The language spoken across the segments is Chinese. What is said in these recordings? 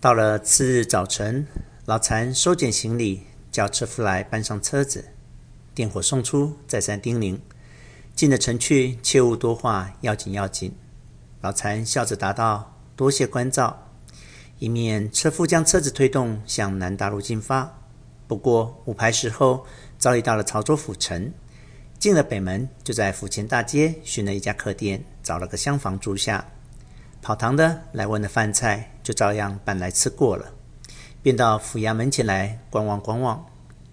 到了次日早晨，老残收捡行李，叫车夫来搬上车子，电火送出，再三叮咛：进了城去，切勿多话，要紧要紧。老残笑着答道：“多谢关照。”一面车夫将车子推动向南大路进发。不过五排时候，早已到了潮州府城。进了北门，就在府前大街寻了一家客店，找了个厢房住下。跑堂的来问的饭菜，就照样搬来吃过了。便到府衙门前来观望观望，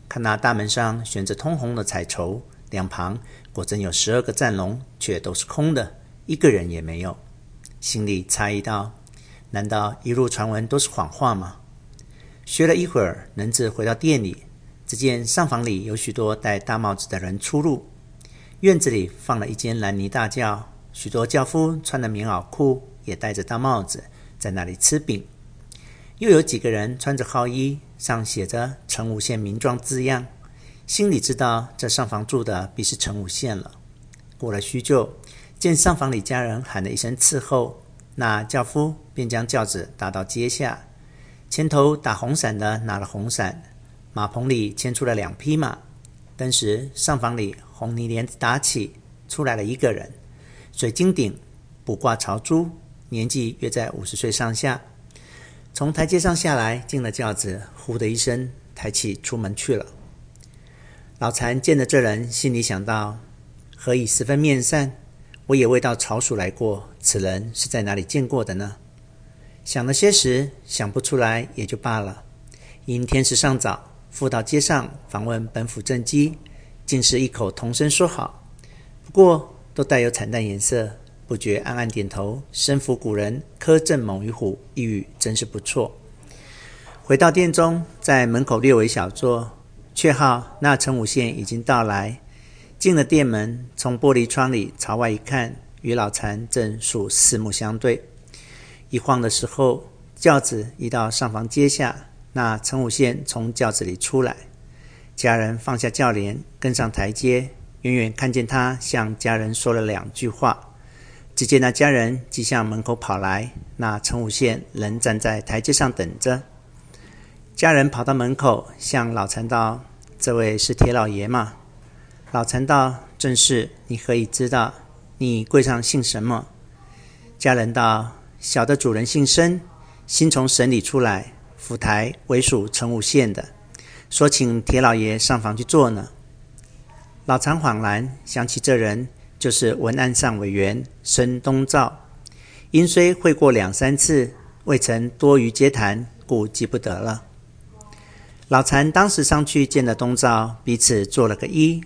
看那大门上悬着通红的彩绸，两旁果真有十二个站笼，却都是空的，一个人也没有。心里诧异道：“难道一路传闻都是谎话吗？”学了一会儿，能子回到店里，只见上房里有许多戴大帽子的人出入。院子里放了一间蓝泥大轿，许多轿夫穿的棉袄裤，也戴着大帽子，在那里吃饼。又有几个人穿着号衣，上写着“陈武县名状”字样，心里知道这上房住的必是陈武县了。过了许久。见上房里家人喊了一声伺候，那轿夫便将轿子搭到阶下，前头打红伞的拿了红伞，马棚里牵出了两匹马。登时上房里红泥帘子打起，出来了一个人，水晶顶，卜卦朝珠，年纪约在五十岁上下。从台阶上下来，进了轿子，呼的一声抬起出门去了。老残见了这人，心里想到：何以十分面善？我也未到曹署来过，此人是在哪里见过的呢？想了些时，想不出来也就罢了。因天时尚早，复到街上访问本府正机，竟是异口同声说好。不过都带有惨淡颜色，不觉暗暗点头，身服古人苛政猛于虎，一语真是不错。回到店中，在门口略为小坐，却好那陈武宪已经到来。进了店门，从玻璃窗里朝外一看，与老残正数四目相对。一晃的时候，轿子移到上房阶下，那陈武宪从轿子里出来，家人放下轿帘，跟上台阶，远远看见他向家人说了两句话。只见那家人即向门口跑来，那陈武宪仍站在台阶上等着。家人跑到门口，向老禅道：“这位是铁老爷吗？”老禅道：“正是，你何以知道？你柜上姓什么？”家人道：“小的主人姓申，新从省里出来，府台为属陈武县的，说请铁老爷上房去坐呢。”老禅恍然想起这人就是文案上委员申东照，因虽会过两三次，未曾多余接谈，故记不得了。老残当时上去见了东照，彼此做了个揖。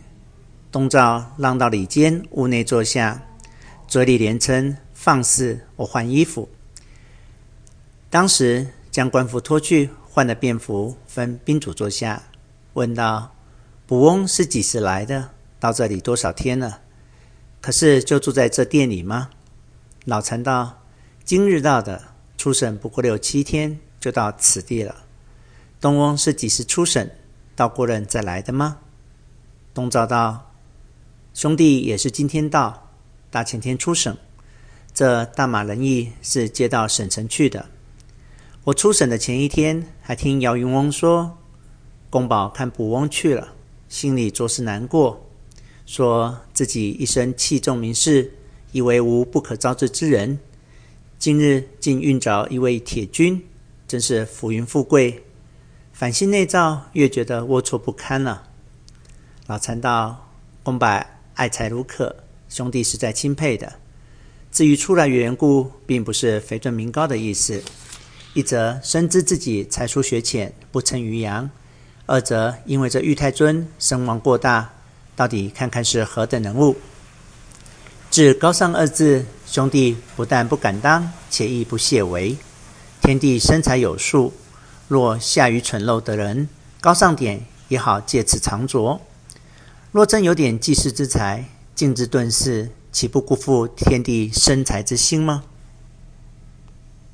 东照让到里间屋内坐下，嘴里连称：“放肆！我换衣服。”当时将官服脱去，换了便服，分宾主坐下，问道：“卜翁是几时来的？到这里多少天了？可是就住在这店里吗？”老禅道：“今日到的，出省不过六七天，就到此地了。东翁是几时出省？到过任再来的吗？”东照道。兄弟也是今天到，大前天出省。这大马人驿是接到省城去的。我出省的前一天，还听姚云翁说，公保看卜翁去了，心里着实难过，说自己一生器重名士，以为无不可招致之人，今日竟遇着一位铁军，真是浮云富贵。反心内躁，越觉得龌龊不堪了。老禅道：公伯。爱才如渴，兄弟实在钦佩的。至于出来缘故，并不是肥尊名高的意思。一则深知自己才疏学浅，不称于扬；二则因为这玉太尊声望过大，到底看看是何等人物。至高尚二字，兄弟不但不敢当，且亦不屑为。天地生财有数，若下愚蠢陋的人，高尚点也好借此藏拙。若真有点济世之才，尽之遁世，岂不辜负天地生财之心吗？